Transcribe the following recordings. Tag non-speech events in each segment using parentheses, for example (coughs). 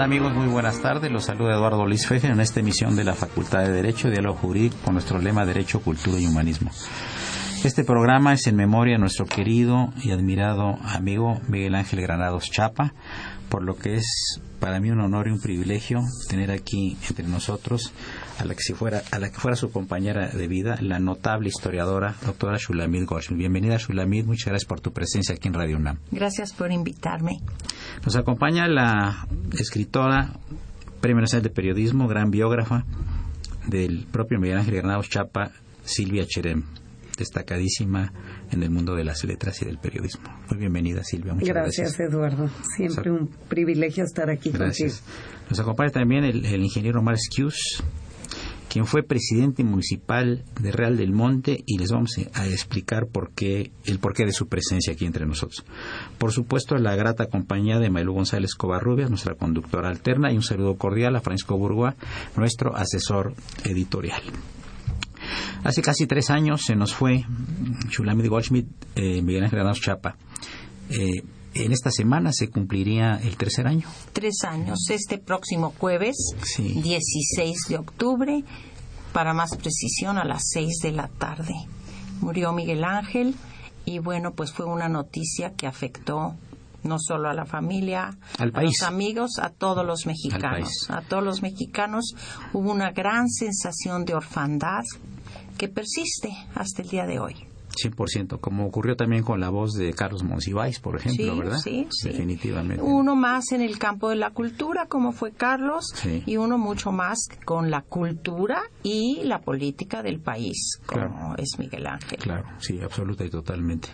Amigos? Muy buenas tardes. Los saluda Eduardo Luis Feje en esta emisión de la Facultad de Derecho y Diálogo Jurídico con nuestro lema Derecho, Cultura y Humanismo. Este programa es en memoria de nuestro querido y admirado amigo Miguel Ángel Granados Chapa, por lo que es para mí un honor y un privilegio tener aquí entre nosotros a la que, fuera, a la que fuera su compañera de vida, la notable historiadora, doctora Shulamid Goshmi. Bienvenida, Shulamid. Muchas gracias por tu presencia aquí en Radio UNAM. Gracias por invitarme. Nos acompaña la escritora, Premio Nacional de Periodismo, gran biógrafa del propio Miguel Ángel Granados Chapa, Silvia Cherem destacadísima en el mundo de las letras y del periodismo. Muy bienvenida, Silvia. Muchas gracias. Gracias, Eduardo. Siempre un privilegio estar aquí gracias. Nos acompaña también el, el ingeniero Omar Schius, quien fue presidente municipal de Real del Monte y les vamos a explicar por qué, el porqué de su presencia aquí entre nosotros. Por supuesto, la grata compañía de Maylú González Covarrubias, nuestra conductora alterna, y un saludo cordial a Francisco Burgua, nuestro asesor editorial. Hace casi tres años se nos fue Shulamit Goldschmidt, eh, Miguel Ángel Granados Chapa. Eh, en esta semana se cumpliría el tercer año. Tres años, este próximo jueves, 16 de octubre, para más precisión a las seis de la tarde. Murió Miguel Ángel y bueno, pues fue una noticia que afectó no solo a la familia, a los amigos, a todos los mexicanos. A todos los mexicanos hubo una gran sensación de orfandad que persiste hasta el día de hoy. 100%, como ocurrió también con la voz de Carlos Monsiváis, por ejemplo, ¿verdad? Sí, sí. Definitivamente. Uno más en el campo de la cultura, como fue Carlos, y uno mucho más con la cultura y la política del país, como es Miguel Ángel. Claro, sí, absoluta y totalmente.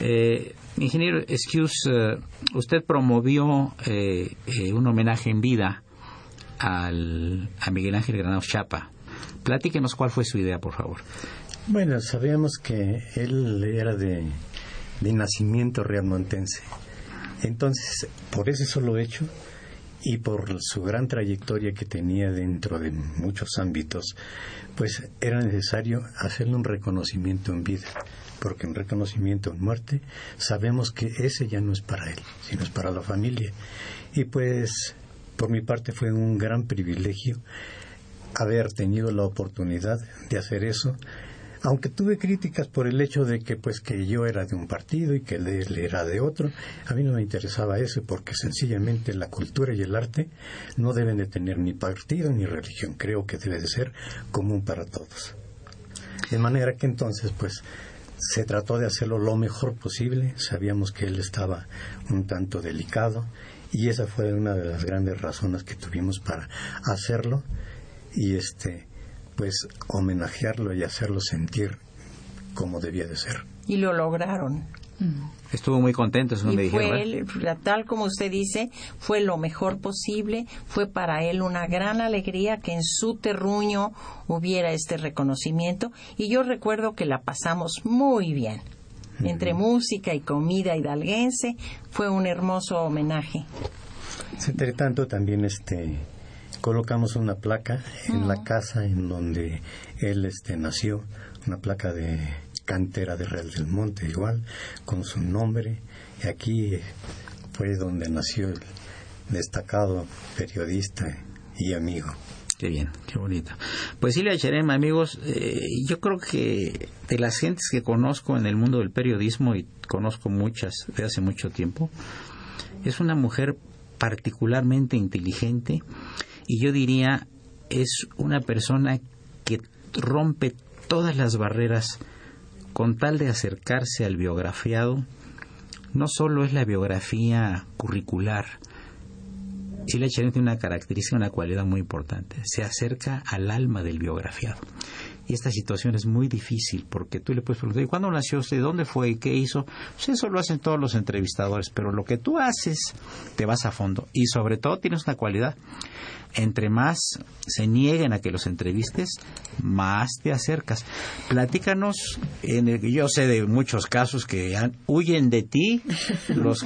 Eh, ingeniero Excuse, eh, usted promovió eh, un homenaje en vida al, a Miguel Ángel Granados Chapa. Platíquenos cuál fue su idea, por favor. Bueno, sabíamos que él era de, de nacimiento realmontense. Entonces, por ese solo hecho y por su gran trayectoria que tenía dentro de muchos ámbitos, pues era necesario hacerle un reconocimiento en vida, porque un reconocimiento en muerte sabemos que ese ya no es para él, sino es para la familia. Y pues, por mi parte fue un gran privilegio haber tenido la oportunidad de hacer eso aunque tuve críticas por el hecho de que pues que yo era de un partido y que él era de otro, a mí no me interesaba eso porque sencillamente la cultura y el arte no deben de tener ni partido ni religión, creo que debe de ser común para todos. De manera que entonces pues se trató de hacerlo lo mejor posible, sabíamos que él estaba un tanto delicado y esa fue una de las grandes razones que tuvimos para hacerlo. Y este pues homenajearlo y hacerlo sentir como debía de ser. Y lo lograron. Estuvo muy contento, eso me dijeron. Fue, tal como usted dice, fue lo mejor posible. Fue para él una gran alegría que en su terruño hubiera este reconocimiento. Y yo recuerdo que la pasamos muy bien. Entre música y comida hidalguense, fue un hermoso homenaje. Entre tanto, también este colocamos una placa en la casa en donde él este nació, una placa de cantera de Real del Monte, igual, con su nombre. Y aquí fue donde nació el destacado periodista y amigo. Qué bien, qué bonito. Pues Silvia Cherem, amigos, eh, yo creo que de las gentes que conozco en el mundo del periodismo, y conozco muchas de hace mucho tiempo, es una mujer particularmente inteligente y yo diría es una persona que rompe todas las barreras con tal de acercarse al biografiado, no solo es la biografía curricular, Chile Cherén tiene una característica, una cualidad muy importante, se acerca al alma del biografiado. Y esta situación es muy difícil porque tú le puedes preguntar, ¿y cuándo nació usted? ¿Dónde fue? ¿Y qué hizo? Pues eso lo hacen todos los entrevistadores, pero lo que tú haces te vas a fondo. Y sobre todo tienes una cualidad entre más se nieguen a que los entrevistes, más te acercas. Platícanos, en el, yo sé de muchos casos que huyen de ti (laughs) los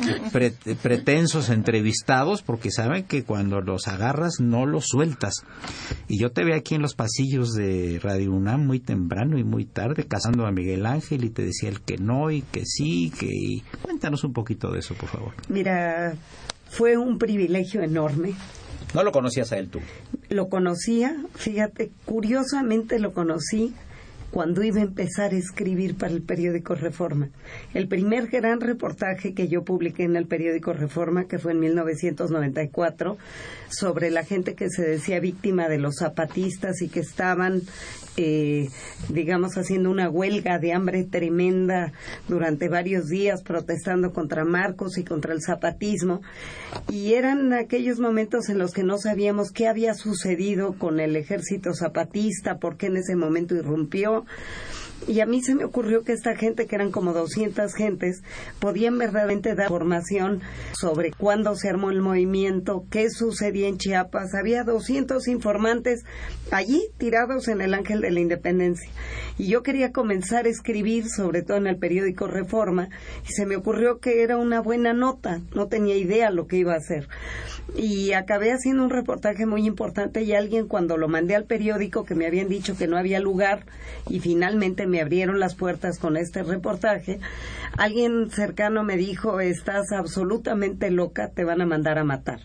pretensos entrevistados porque saben que cuando los agarras no los sueltas. Y yo te veo aquí en los pasillos de Radio UNAM muy temprano y muy tarde casando a Miguel Ángel y te decía el que no y que sí, que... Cuéntanos un poquito de eso, por favor. Mira, fue un privilegio enorme ¿No lo conocías a él tú? Lo conocía, fíjate, curiosamente lo conocí cuando iba a empezar a escribir para el periódico Reforma. El primer gran reportaje que yo publiqué en el periódico Reforma, que fue en 1994, sobre la gente que se decía víctima de los zapatistas y que estaban eh, digamos, haciendo una huelga de hambre tremenda durante varios días, protestando contra Marcos y contra el zapatismo. Y eran aquellos momentos en los que no sabíamos qué había sucedido con el ejército zapatista, por qué en ese momento irrumpió. Y a mí se me ocurrió que esta gente, que eran como 200 gentes, podían verdaderamente dar información sobre cuándo se armó el movimiento, qué sucedía en Chiapas. Había 200 informantes allí tirados en el Ángel de la Independencia. Y yo quería comenzar a escribir, sobre todo en el periódico Reforma, y se me ocurrió que era una buena nota. No tenía idea lo que iba a hacer y acabé haciendo un reportaje muy importante y alguien cuando lo mandé al periódico que me habían dicho que no había lugar y finalmente me abrieron las puertas con este reportaje, alguien cercano me dijo, estás absolutamente loca, te van a mandar a matar.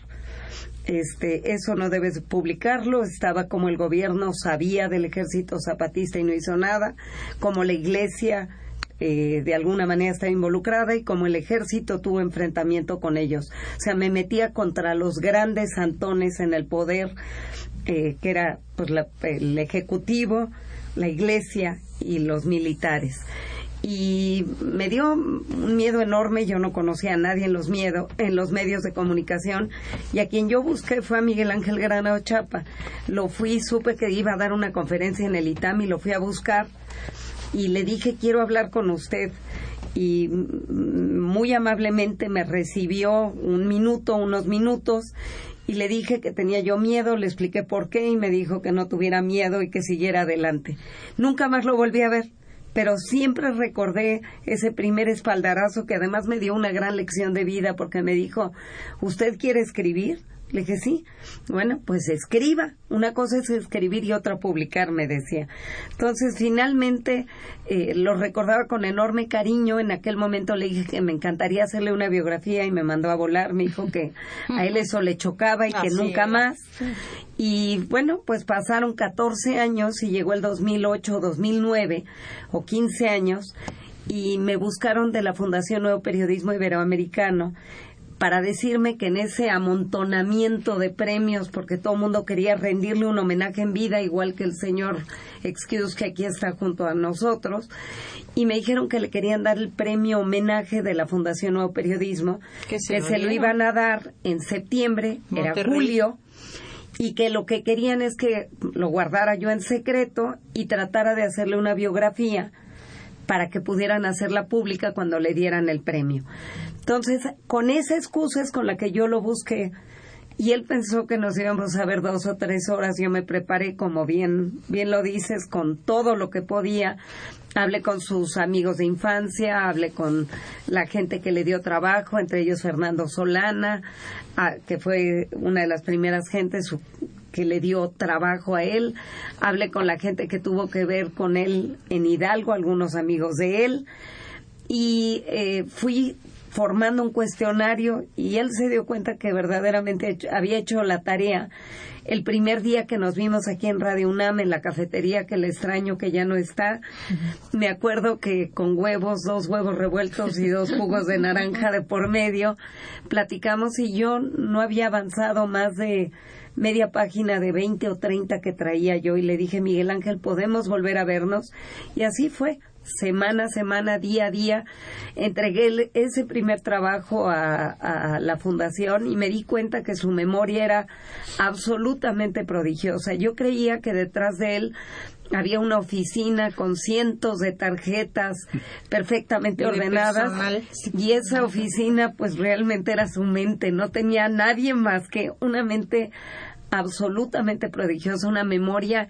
Este, eso no debes publicarlo, estaba como el gobierno sabía del ejército zapatista y no hizo nada, como la iglesia eh, de alguna manera estaba involucrada y como el ejército tuvo enfrentamiento con ellos. O sea, me metía contra los grandes santones en el poder, eh, que era pues, el ejecutivo, la iglesia y los militares y me dio un miedo enorme, yo no conocía a nadie en los miedo, en los medios de comunicación y a quien yo busqué fue a Miguel Ángel Granado Chapa. Lo fui, supe que iba a dar una conferencia en el ITAM y lo fui a buscar y le dije quiero hablar con usted y muy amablemente me recibió un minuto, unos minutos y le dije que tenía yo miedo, le expliqué por qué y me dijo que no tuviera miedo y que siguiera adelante. Nunca más lo volví a ver, pero siempre recordé ese primer espaldarazo que además me dio una gran lección de vida porque me dijo, ¿usted quiere escribir? Le dije, sí. Bueno, pues escriba. Una cosa es escribir y otra publicar, me decía. Entonces, finalmente, eh, lo recordaba con enorme cariño. En aquel momento le dije que me encantaría hacerle una biografía y me mandó a volar. Me dijo que a él eso le chocaba y que nunca más. Y bueno, pues pasaron 14 años y llegó el 2008 2009 o 15 años y me buscaron de la Fundación Nuevo Periodismo Iberoamericano para decirme que en ese amontonamiento de premios, porque todo el mundo quería rendirle un homenaje en vida, igual que el señor Excuse que aquí está junto a nosotros, y me dijeron que le querían dar el premio homenaje de la Fundación Nuevo Periodismo, que se, lo, iban a dar en septiembre, era julio, y que lo que querían es que lo guardara yo en secreto y tratara de hacerle una biografía para que pudieran hacerla pública cuando le dieran el premio. Entonces, con esa excusa es con la que yo lo busqué y él pensó que nos íbamos a ver dos o tres horas. Yo me preparé, como bien, bien lo dices, con todo lo que podía. Hablé con sus amigos de infancia, hablé con la gente que le dio trabajo, entre ellos Fernando Solana, que fue una de las primeras gentes que le dio trabajo a él. Hablé con la gente que tuvo que ver con él en Hidalgo, algunos amigos de él. Y eh, fui formando un cuestionario y él se dio cuenta que verdaderamente había hecho la tarea el primer día que nos vimos aquí en Radio UNAM en la cafetería que le extraño que ya no está. Me acuerdo que con huevos dos huevos revueltos y dos jugos de naranja de por medio platicamos y yo no había avanzado más de media página de 20 o 30 que traía yo y le dije, Miguel Ángel, ¿podemos volver a vernos? Y así fue semana a semana, día a día. Entregué ese primer trabajo a, la fundación y me di cuenta que su memoria era absolutamente prodigiosa. Yo creía que detrás de él había una oficina con cientos de tarjetas perfectamente ordenadas y esa oficina pues realmente era su mente, no tenía nadie más que una mente absolutamente prodigiosa, una memoria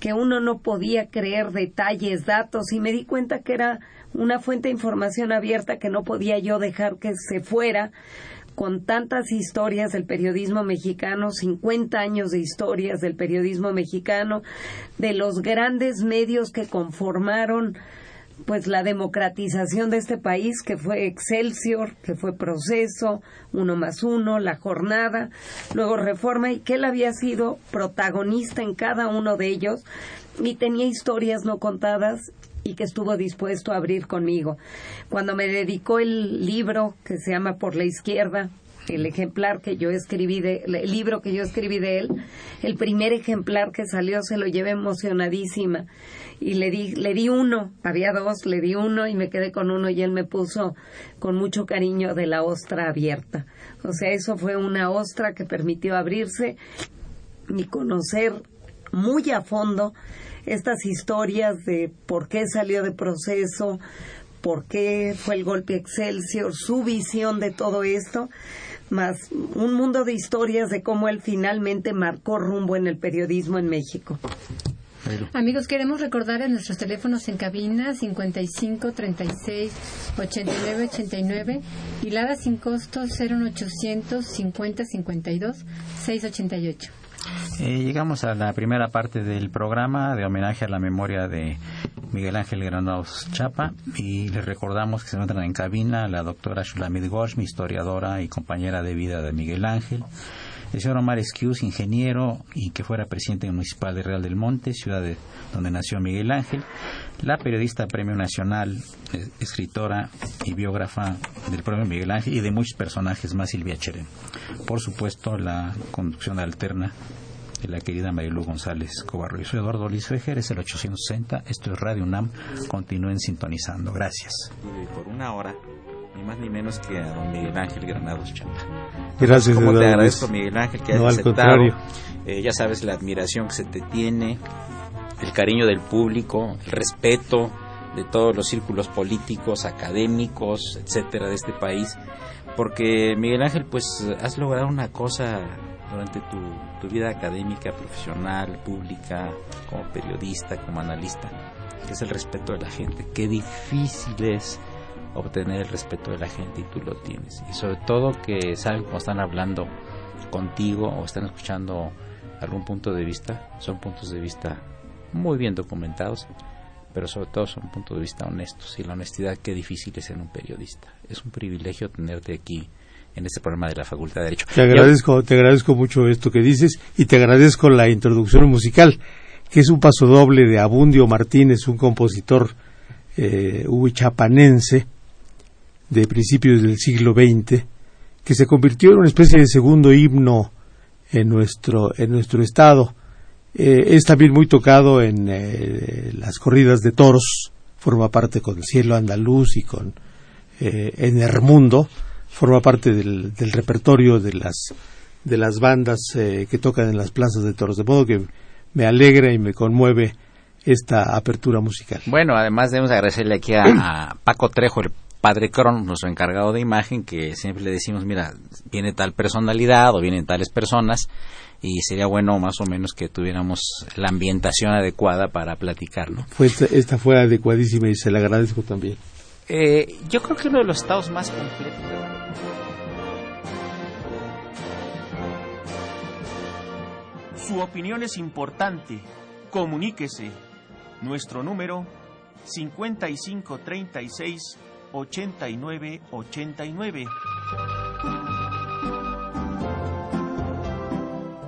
que uno no podía creer detalles, datos, y me di cuenta que era una fuente de información abierta que no podía yo dejar que se fuera con tantas historias del periodismo mexicano, 50 años de historias del periodismo mexicano, de los grandes medios que conformaron pues la democratización de este país que fue Excelsior, que fue Proceso, Uno más Uno, La Jornada, luego Reforma y que él había sido protagonista en cada uno de ellos y tenía historias no contadas y que estuvo dispuesto a abrir conmigo. Cuando me dedicó el libro que se llama Por la Izquierda, el ejemplar que yo escribí de, el libro que yo escribí de él, el primer ejemplar que salió se lo llevé emocionadísima y le di, le di uno, había dos, le di uno y me quedé con uno y él me puso con mucho cariño de la ostra abierta. O sea, eso fue una ostra que permitió abrirse y conocer muy a fondo estas historias de por qué salió de proceso, por qué fue el golpe Excelsior, su visión de todo esto, más un mundo de historias de cómo él finalmente marcó rumbo en el periodismo en México. Amigos, queremos recordar en nuestros teléfonos en cabina 55 36 89 89 y Lada sin costo 01800 50 52 688. Eh, llegamos a la primera parte del programa de homenaje a la memoria de Miguel Ángel Granados Chapa y les recordamos que se encuentran en cabina la doctora Shulamit Gosh, mi historiadora y compañera de vida de Miguel Ángel, el señor Omar Esquius, ingeniero y que fuera presidente municipal de Real del Monte, ciudad de, donde nació Miguel Ángel, la periodista Premio Nacional, eh, escritora y biógrafa del Premio Miguel Ángel y de muchos personajes más, Silvia Cherén. Por supuesto, la conducción alterna de la querida Marilu González Cobarro. Yo soy Eduardo Luis Fejer, es el 860, esto es Radio UNAM, continúen sintonizando. Gracias. por una hora ni más ni menos que a don Miguel Ángel Granados Chapa. Gracias, Como te agradezco, Miguel Ángel, que hayas aceptado. Eh, ya sabes la admiración que se te tiene, el cariño del público, el respeto de todos los círculos políticos, académicos, etcétera, de este país. Porque, Miguel Ángel, pues has logrado una cosa durante tu, tu vida académica, profesional, pública, como periodista, como analista, que es el respeto de la gente. Qué difícil es obtener el respeto de la gente y tú lo tienes. Y sobre todo que saben cómo están hablando contigo o están escuchando algún punto de vista, son puntos de vista muy bien documentados, pero sobre todo son puntos de vista honestos. Y la honestidad, qué difícil es ser un periodista. Es un privilegio tenerte aquí en este programa de la Facultad de Derecho. Te agradezco, te agradezco mucho esto que dices y te agradezco la introducción musical, que es un paso doble de Abundio Martínez, un compositor eh, huichapanense, de principios del siglo XX, que se convirtió en una especie de segundo himno en nuestro, en nuestro estado. Eh, es también muy tocado en eh, las corridas de toros, forma parte con Cielo Andaluz y con eh, en Hermundo, forma parte del, del, repertorio de las, de las bandas que tocan en las plazas de toros, de modo que me alegra y me conmueve esta apertura musical. Bueno, además debemos agradecerle aquí a, Paco Trejo, el padre Cron, nuestro encargado de imagen, que siempre le decimos, mira, viene tal personalidad o vienen tales personas y sería bueno más o menos que tuviéramos la ambientación adecuada para platicar, ¿no? Fue esta, fue adecuadísima y se la agradezco también. Eh, yo creo que uno de los estados más completos. Su opinión es importante. Comuníquese. Nuestro número 5536 8989.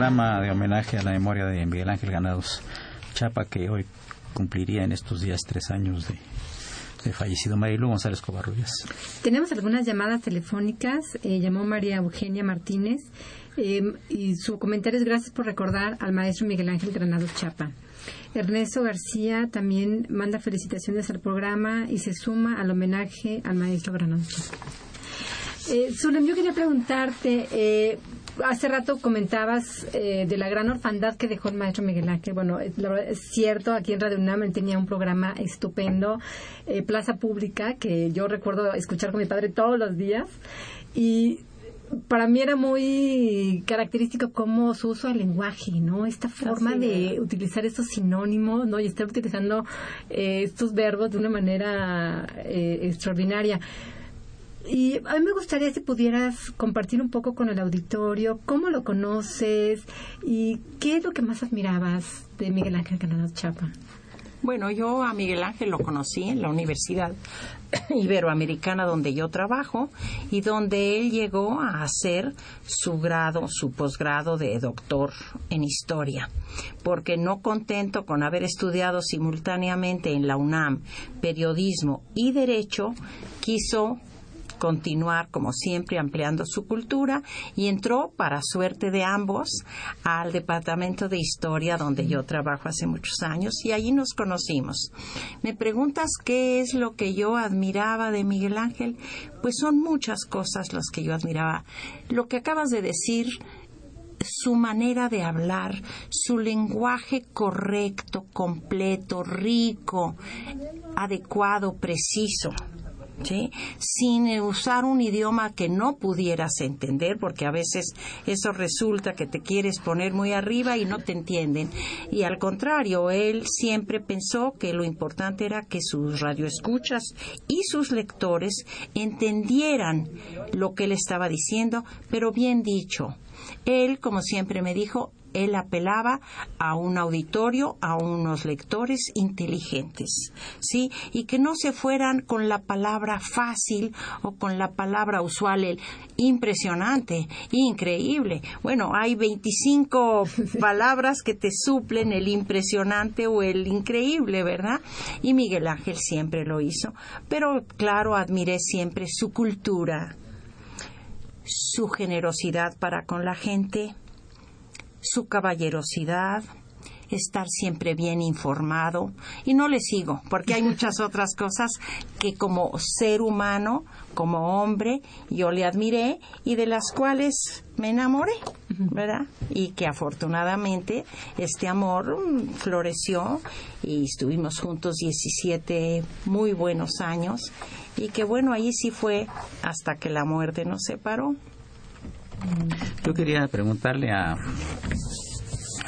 Programa de homenaje a la memoria de Miguel Ángel Ganados Chapa, que hoy cumpliría en estos días tres años de, fallecido Marilu González Covarrubias. Tenemos algunas llamadas telefónicas. Eh, llamó María Eugenia Martínez eh, y su comentario es gracias por recordar al maestro Miguel Ángel Granados Chapa. Ernesto García también manda felicitaciones al programa y se suma al homenaje al maestro Granados Chapa. Eh, yo quería preguntarte, eh, hace rato comentabas eh, de la gran orfandad que dejó el maestro Miguel Ángel. Bueno, es, cierto, aquí en Radio UNAM él tenía un programa estupendo, eh, Plaza Pública, que yo recuerdo escuchar con mi padre todos los días. Y para mí era muy característico cómo su uso del lenguaje, ¿no? Esta forma de utilizar estos sinónimos, ¿no? Y estar utilizando eh, estos verbos de una manera extraordinaria. Y a mí me gustaría si pudieras compartir un poco con el auditorio cómo lo conoces y qué es lo que más admirabas de Miguel Ángel Granados Chapa. Bueno, yo a Miguel Ángel lo conocí en la Universidad (coughs) Iberoamericana donde yo trabajo y donde él llegó a hacer su grado, su posgrado de doctor en historia, porque no contento con haber estudiado simultáneamente en la UNAM periodismo y derecho, quiso continuar, como siempre, ampliando su cultura y entró, para suerte de ambos, al Departamento de Historia, donde yo trabajo hace muchos años, y allí nos conocimos. Me preguntas qué es lo que yo admiraba de Miguel Ángel, pues son muchas cosas las que yo admiraba. Lo que acabas de decir, su manera de hablar, su lenguaje correcto, completo, rico, adecuado, preciso sin usar un idioma que no pudieras entender, porque a veces eso resulta que te quieres poner muy arriba y no te entienden. Y al contrario, él siempre pensó que lo importante era que sus radioescuchas y sus lectores entendieran lo que él estaba diciendo, pero bien dicho. Él, como siempre me dijo, él apelaba a un auditorio, a unos lectores inteligentes, ¿sí? Y que no se fueran con la palabra fácil o con la palabra usual, el impresionante, increíble. Bueno, hay 25 (laughs) palabras que te suplen el impresionante o el increíble, ¿verdad? Y Miguel Ángel siempre lo hizo. Pero claro, admiré siempre su cultura, su generosidad para con la gente, su caballerosidad, estar siempre bien informado y no le sigo porque hay muchas (laughs) otras cosas que como ser humano, como hombre, yo le admiré y de las cuales me enamoré, ¿verdad? Y que afortunadamente este amor mm, floreció y estuvimos juntos 17 muy buenos años y que bueno, ahí sí fue hasta que la muerte nos separó. Yo quería preguntarle a,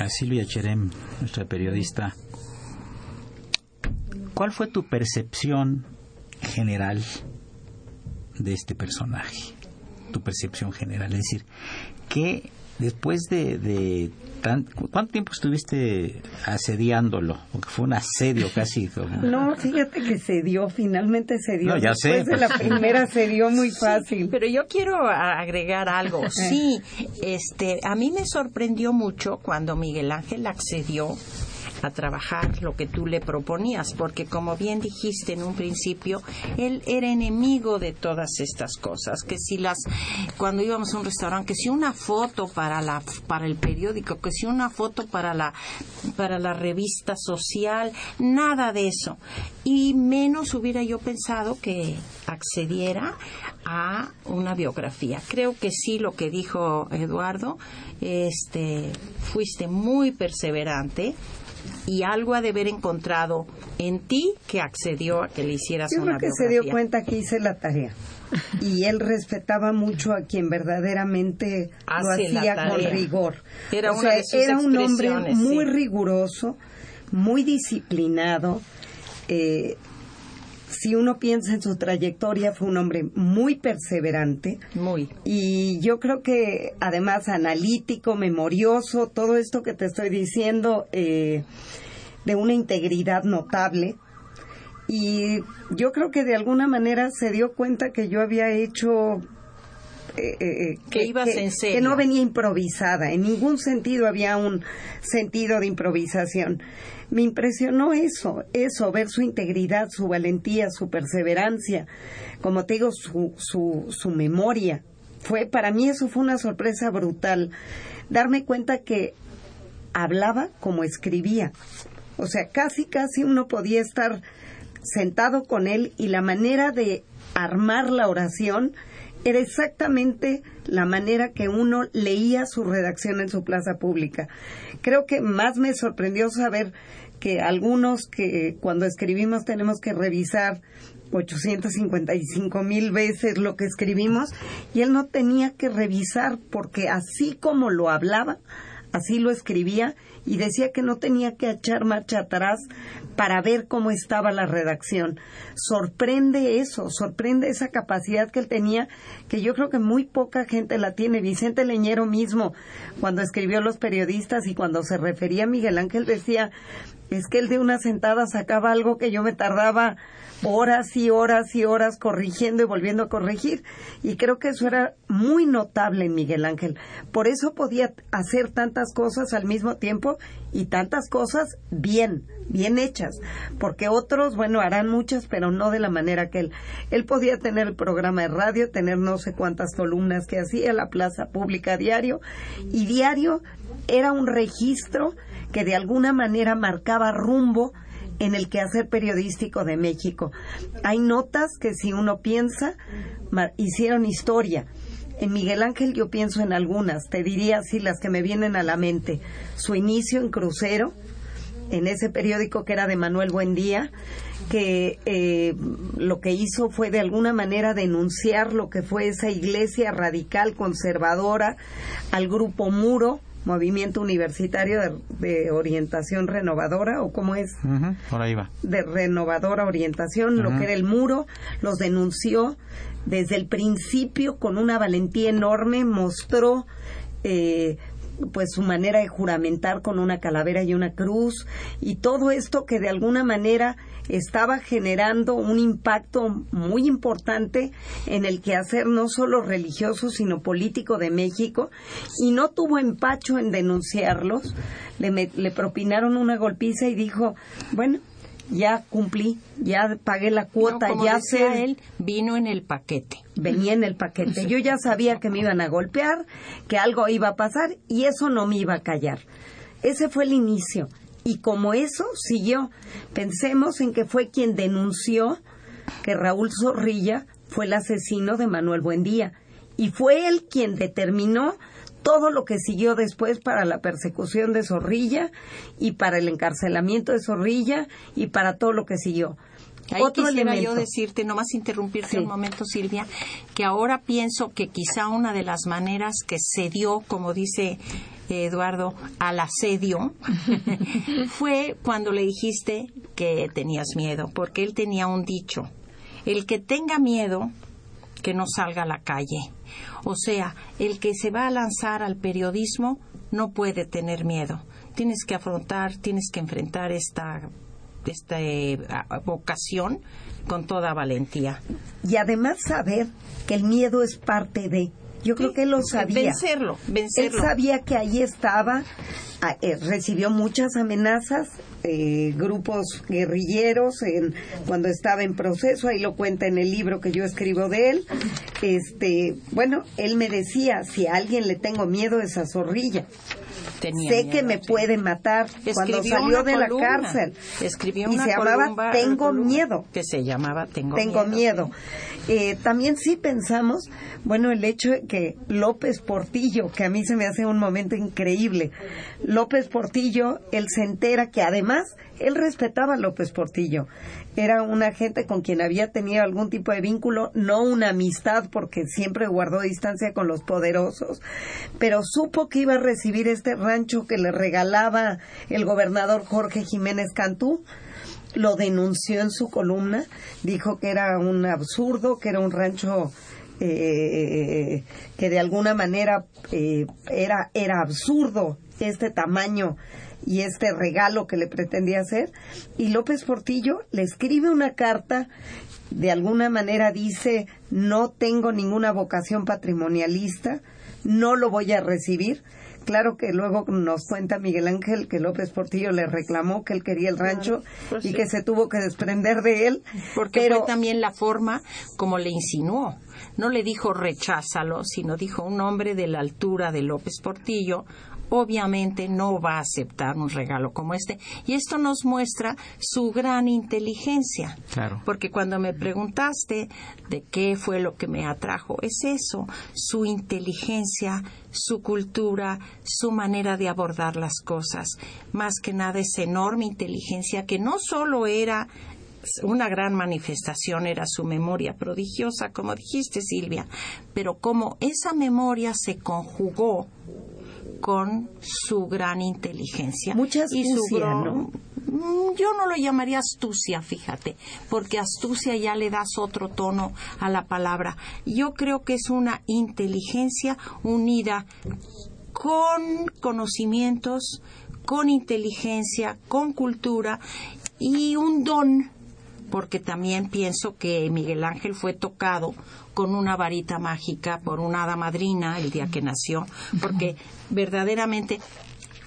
Silvia Cherem, nuestra periodista, ¿cuál fue tu percepción general de este personaje? Tu percepción general, es decir, ¿qué después de, ¿Cuánto tiempo estuviste asediándolo? Porque fue un asedio casi. No, fíjate que se dio, finalmente se dio. No, ya Después de la primera se dio muy fácil. pero yo quiero agregar algo. Sí, este, a mí me sorprendió mucho cuando Miguel Ángel accedió a trabajar lo que tú le proponías, porque como bien dijiste en un principio, él era enemigo de todas estas cosas, que si las cuando íbamos a un restaurante, que si una foto para la para el periódico, que si una foto para la para la revista social, nada de eso. Y menos hubiera yo pensado que accediera a una biografía. Creo que sí lo que dijo Eduardo, este fuiste muy perseverante y algo ha de haber encontrado en ti que accedió a que le hicieras Yo una creo que se dio cuenta que hice la tarea. (laughs) Y él respetaba mucho a quien verdaderamente lo hacía con rigor. Era, un hombre muy riguroso, muy disciplinado. Eh, si uno piensa en su trayectoria, fue un hombre muy perseverante. Muy. Y yo creo que además analítico, memorioso, todo esto que te estoy diciendo, eh, de una integridad notable. Y yo creo que de alguna manera se dio cuenta que yo había hecho eh, eh, que, ibas en serio. que no venía improvisada, en ningún sentido había un sentido de improvisación me impresionó eso, eso, ver su integridad, su valentía, su perseverancia, como te digo, su, su, su memoria. Fue, para mí eso fue una sorpresa brutal, darme cuenta que hablaba como escribía. O sea, casi, casi uno podía estar sentado con él y la manera de armar la oración era exactamente la manera que uno leía su redacción en su plaza pública. Creo que más me sorprendió saber que algunos que cuando escribimos tenemos que revisar 855 mil veces lo que escribimos y él no tenía que revisar porque así como lo hablaba, así lo escribía y decía que no tenía que echar marcha atrás para ver cómo estaba la redacción. Sorprende eso, sorprende esa capacidad que él tenía, que yo creo que muy poca gente la tiene. Vicente Leñero mismo, cuando escribió Los Periodistas y cuando se refería a Miguel Ángel, decía, es que él de una sentada sacaba algo que yo me tardaba horas y horas y horas corrigiendo y volviendo a corregir. Y creo que eso era muy notable en Miguel Ángel. Por eso podía hacer tantas cosas al mismo tiempo y tantas cosas bien, bien hechas. Porque otros, bueno, harán muchas, pero no de la manera que él. Él podía tener el programa de radio, tener no sé cuántas columnas que hacía, la plaza pública diario. Y diario era un registro que de alguna manera marcaba rumbo en el quehacer periodístico de México. Hay notas que si uno piensa, hicieron historia. En Miguel Ángel yo pienso en algunas, te diría así las que me vienen a la mente. Su inicio en Crucero, en ese periódico que era de Manuel Buendía, que eh, lo que hizo fue de alguna manera denunciar lo que fue esa iglesia radical conservadora al grupo Muro, movimiento universitario de, orientación renovadora o cómo es por ahí va. De renovadora orientación lo que era el muro los denunció desde el principio con una valentía enorme mostró eh, pues su manera de juramentar con una calavera y una cruz y todo esto que de alguna manera estaba generando un impacto muy importante en el quehacer no solo religioso sino político de México y no tuvo empacho en denunciarlos le, le propinaron una golpiza y dijo bueno ya cumplí, ya pagué la cuota, ya sé. él, vino en el paquete. Venía en el paquete. Yo ya sabía que me iban a golpear, que algo iba a pasar y eso no me iba a callar. Ese fue el inicio. Y como eso siguió, pensemos en que fue quien denunció que Raúl Zorrilla fue el asesino de Manuel Buendía. Y fue él quien determinó todo lo que siguió después para la persecución de Zorrilla y para el encarcelamiento de Zorrilla y para todo lo que siguió. Ahí Otro quisiera yo decirte, nomás interrumpirte un momento, Silvia, que ahora pienso que quizá una de las maneras que se dio, como dice Eduardo, al asedio, (laughs) fue cuando le dijiste que tenías miedo, porque él tenía un dicho, el que tenga miedo que no salga a la calle. O sea, el que se va a lanzar al periodismo no puede tener miedo. Tienes que afrontar, tienes que enfrentar esta, esta eh, vocación con toda valentía. Y además saber que el miedo es parte de yo creo que él lo sabía. Vencerlo, vencerlo. Él sabía que ahí estaba, eh, recibió muchas amenazas, eh, grupos guerrilleros en, cuando estaba en proceso, ahí lo cuenta en el libro que yo escribo de él. Este, bueno, él me decía, si a alguien le tengo miedo es a Zorrilla. Sé que me puede matar cuando salió de la cárcel. Escribió y se llamaba Tengo miedo. Que se llamaba Tengo, tengo miedo. Eh, también sí pensamos, bueno, el hecho de que López Portillo, que a mí se me hace un momento increíble, López Portillo, él se entera que además él respetaba a López Portillo. Era una gente con quien había tenido algún tipo de vínculo, no una amistad, porque siempre guardó distancia con los poderosos, pero supo que iba a recibir este rancho que le regalaba el gobernador Jorge Jiménez Cantú. Lo denunció en su columna, dijo que era un absurdo, que era un rancho eh, que de alguna manera eh, era, era absurdo este tamaño y este regalo que le pretendía hacer. Y López Portillo le escribe una carta, de alguna manera dice, no tengo ninguna vocación patrimonialista, no lo voy a recibir Claro que luego nos cuenta Miguel Ángel que López Portillo le reclamó que él quería el rancho pues y que se tuvo que desprender de él. Porque fue también la forma como le insinuó. No le dijo recházalo, sino dijo un hombre de la altura de López Portillo obviamente no va a aceptar un regalo como este. Y esto nos muestra su gran inteligencia. Claro. Porque cuando me preguntaste de qué fue lo que me atrajo, es eso, su inteligencia, su cultura, su manera de abordar las cosas. Más que nada esa enorme inteligencia que no solo era una gran manifestación era su memoria prodigiosa, como dijiste Silvia, pero como esa memoria se conjugó con su gran inteligencia. Mucha astucia, ¿no? Mm, yo no lo llamaría astucia, fíjate, porque astucia ya le das otro tono a la palabra. Yo creo que es una inteligencia unida con conocimientos, con inteligencia, con cultura y un don, porque también pienso que Miguel Ángel fue tocado con una varita mágica por una hada madrina el día que nació, porque (laughs) verdaderamente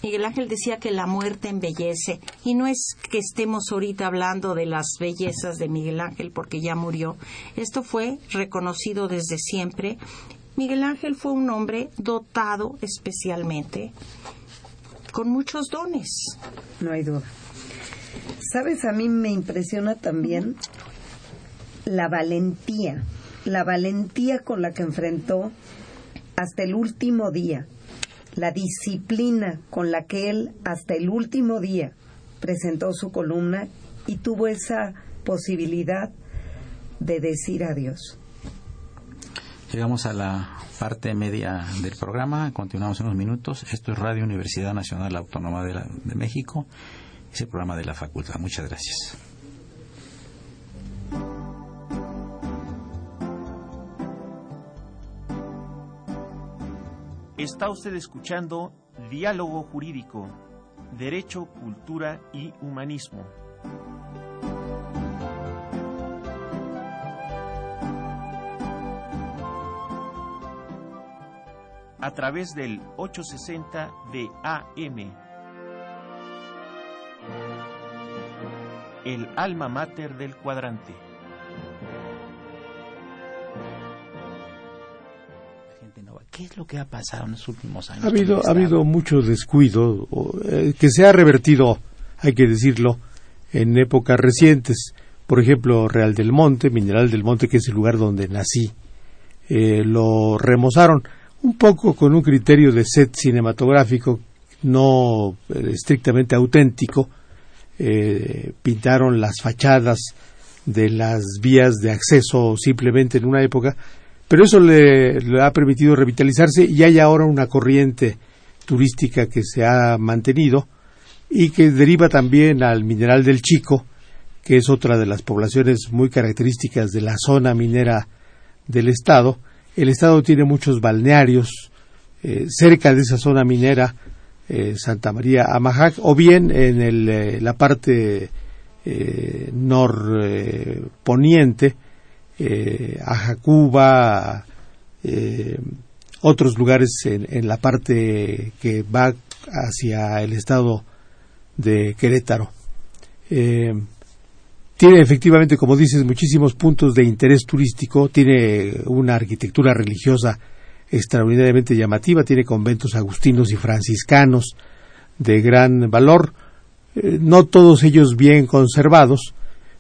Miguel Ángel decía que la muerte embellece y no es que estemos ahorita hablando de las bellezas de Miguel Ángel porque ya murió. Esto fue reconocido desde siempre. Miguel Ángel fue un hombre dotado especialmente con muchos dones. No hay duda. Sabes, a mí me impresiona también la valentía la valentía con la que enfrentó hasta el último día, la disciplina con la que él hasta el último día presentó su columna y tuvo esa posibilidad de decir adiós. Llegamos a la parte media del programa, continuamos en unos minutos. Esto es Radio Universidad Nacional Autónoma de, de México, ese programa de la facultad. Muchas gracias. Está usted escuchando Diálogo Jurídico, Derecho, Cultura y Humanismo. A través del 860 de AM. El alma mater del cuadrante. ¿Qué es lo que ha pasado en los últimos años? Ha habido, ha habido mucho descuido eh, que se ha revertido, hay que decirlo, en épocas recientes. Por ejemplo, Real del Monte, Mineral del Monte, que es el lugar donde nací, eh, lo remozaron un poco con un criterio de set cinematográfico no eh, estrictamente auténtico. Pintaron las fachadas de las vías de acceso simplemente en una época pero eso le, ha permitido revitalizarse y hay ahora una corriente turística que se ha mantenido y que deriva también al mineral del Chico, que es otra de las poblaciones muy características de la zona minera del Estado. El Estado tiene muchos balnearios eh, cerca de esa zona minera, eh, Santa María Amajac, o bien en el, eh, la parte norponiente, Ajacuba, otros lugares en, en, la parte que va hacia el estado de Querétaro. Tiene efectivamente, como dices, muchísimos puntos de interés turístico, tiene una arquitectura religiosa extraordinariamente llamativa, tiene conventos agustinos y franciscanos de gran valor, eh, no todos ellos bien conservados,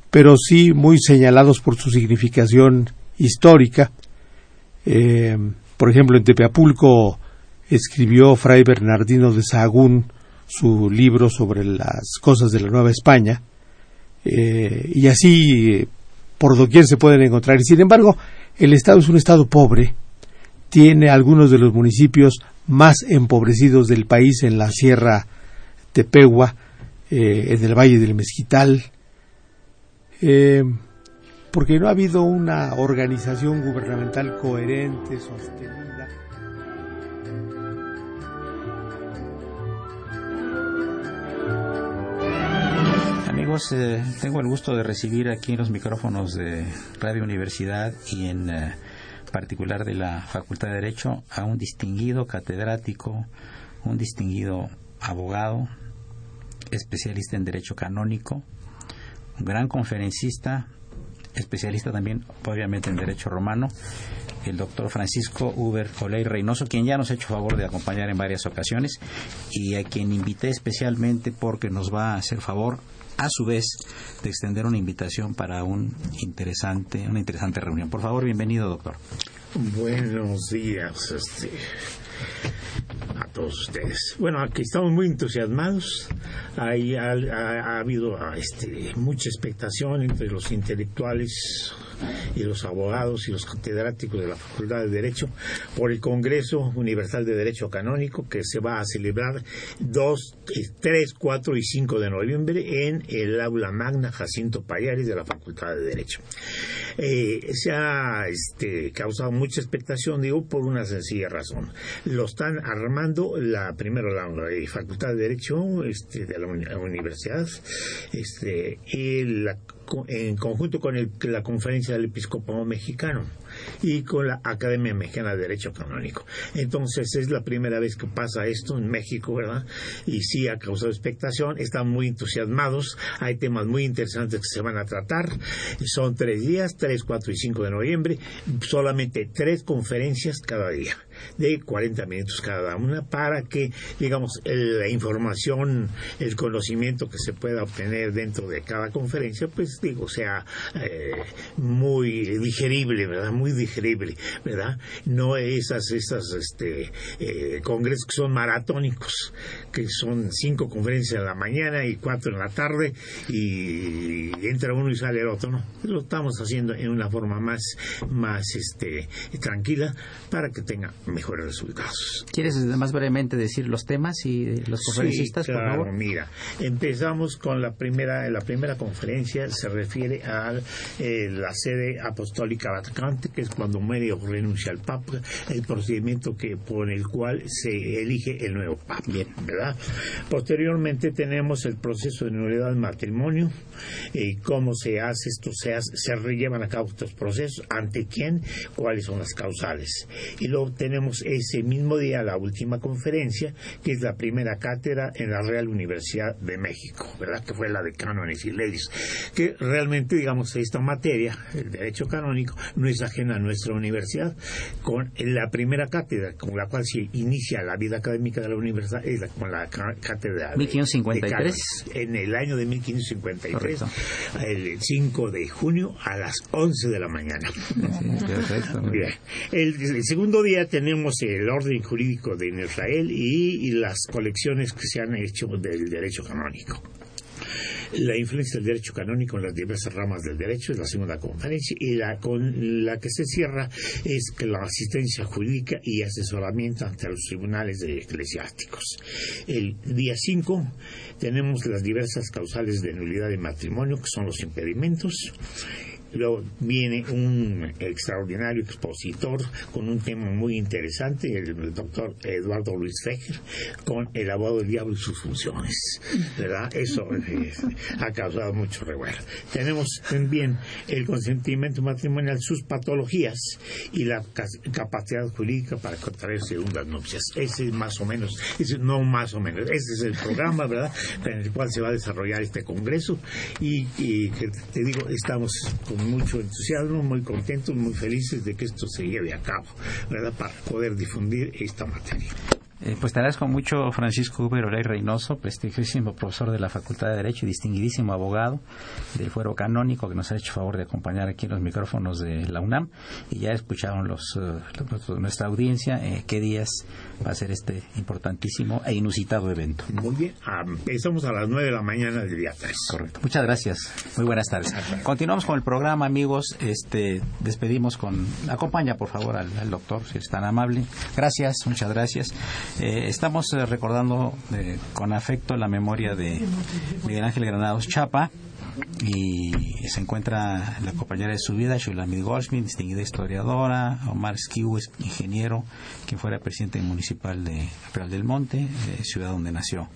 pero sí muy señalados por su significación histórica. Eh, por ejemplo, en Tepeapulco escribió Fray Bernardino de Sahagún su libro sobre las cosas de la Nueva España, eh, y así por doquier se pueden encontrar. Sin embargo, el Estado es un Estado pobre, tiene algunos de los municipios más empobrecidos del país en la Sierra Tepehua, eh, en el Valle del Mezquital, eh, porque no ha habido una organización gubernamental coherente, sostenida. Eh, tengo el gusto de recibir aquí en los micrófonos de Radio Universidad y en eh, particular de la Facultad de Derecho a un distinguido catedrático, un distinguido abogado, especialista en Derecho Canónico, un gran conferencista, especialista también obviamente en Derecho Romano, el doctor Francisco Uber Oley Reynoso, quien ya nos ha hecho favor de acompañar en varias ocasiones y a quien invité especialmente porque nos va a hacer favor a su vez de extender una invitación para un interesante, una interesante reunión. Por favor, bienvenido, doctor. Buenos días este, a todos ustedes. Bueno, aquí estamos muy entusiasmados. Hay, ha, ha, habido este, mucha expectación entre los intelectuales y los abogados y los catedráticos de la Facultad de Derecho por el Congreso Universal de Derecho Canónico que se va a celebrar 2, 3, 4 y 5 de noviembre en el aula magna Jacinto Payares de la Facultad de Derecho. Eh, se ha este, causado mucha expectación, digo, por una sencilla razón. Lo están armando la primero la, Facultad de Derecho este, de la universidad este, y la en conjunto con la conferencia del episcopado mexicano y con la Academia Mexicana de Derecho Canónico. Entonces es la primera vez que pasa esto en México, ¿verdad? Y sí ha causado expectación, están muy entusiasmados, hay temas muy interesantes que se van a tratar, son tres días, 3, 4 y 5 de noviembre, solamente tres conferencias cada día de 40 minutos cada una para que, digamos, la información, el conocimiento que se pueda obtener dentro de cada conferencia, pues digo, sea eh, muy digerible, ¿verdad? Muy digerible, ¿verdad? No esas, esas este, eh, congresos que son maratónicos, que son cinco conferencias en la mañana y cuatro en la tarde y entra uno y sale el otro, no. Lo estamos haciendo en una forma más, más este, tranquila para que tenga mejores resultados. ¿Quieres más brevemente decir los temas y los conferencistas, por favor? Mira, empezamos con la primera, la primera conferencia se refiere a eh, la sede apostólica vacante, que es cuando muere o renuncia al Papa, el procedimiento que por el cual se elige el nuevo Papa, Bien. ¿verdad? Posteriormente tenemos el proceso de nulidad del matrimonio, eh, cómo se hace esto, se, hace, se llevan a cabo estos procesos, ante quién, cuáles son las causales. Y luego tenemos ese mismo día la última conferencia, que es la primera cátedra en la Real Universidad de México, ¿verdad? Que fue la de cánones y leyes, que realmente, digamos, esta materia, el derecho canónico, no es ajena a nuestra universidad, con la primera cátedra con la cual se inicia la vida académica de la universidad, es la, con la cátedra de, 1553. en el año de 1553, el 5 de junio a las 11 de la mañana. (laughs) el segundo día tenemos el orden jurídico de Israel y, las colecciones que se han hecho del derecho canónico. La influencia del derecho canónico en las diversas ramas del derecho es la segunda conferencia y la con la que se cierra es que la asistencia jurídica y asesoramiento ante los tribunales eclesiásticos. El día 5 tenemos las diversas causales de nulidad de matrimonio que son los impedimentos Luego viene un extraordinario expositor con un tema muy interesante, el, doctor Eduardo Luis Fejer, con el abogado del diablo y sus funciones. ¿Verdad? Eso (laughs) eh, ha causado mucho revuelo. Tenemos también el consentimiento matrimonial, sus patologías y la capacidad jurídica para contraer segundas nupcias. Ese es más o menos, ese, no más o menos, ese es el programa, ¿verdad? En el cual se va a desarrollar este congreso y, y te digo, estamos con mucho entusiasmo, muy contentos, muy felices de que esto se lleve a cabo, ¿verdad? Para poder difundir esta materia. Eh, pues te agradezco mucho, Francisco Uber Olay Reynoso, prestigiosísimo profesor de la Facultad de Derecho y distinguidísimo abogado del Fuero Canónico, que nos ha hecho favor de acompañar aquí en los micrófonos de la UNAM. Y ya escucharon los, eh, nuestra audiencia eh, qué días va a ser este importantísimo e inusitado evento. Muy bien, ah, empezamos a las 9 de la mañana del día 3. Correcto. Muchas gracias. Muy buenas tardes. Continuamos con el programa, amigos. Este, despedimos con. Acompaña, por favor, al, al doctor, si es tan amable. Gracias, muchas gracias. Eh, estamos eh, recordando eh, con afecto la memoria de Miguel Ángel Granados Chapa, y se encuentra la compañera de su vida, Shulamit Goldsmith, distinguida historiadora, Omar Skiu, ingeniero, quien fuera presidente municipal de Real del Monte, ciudad donde nació.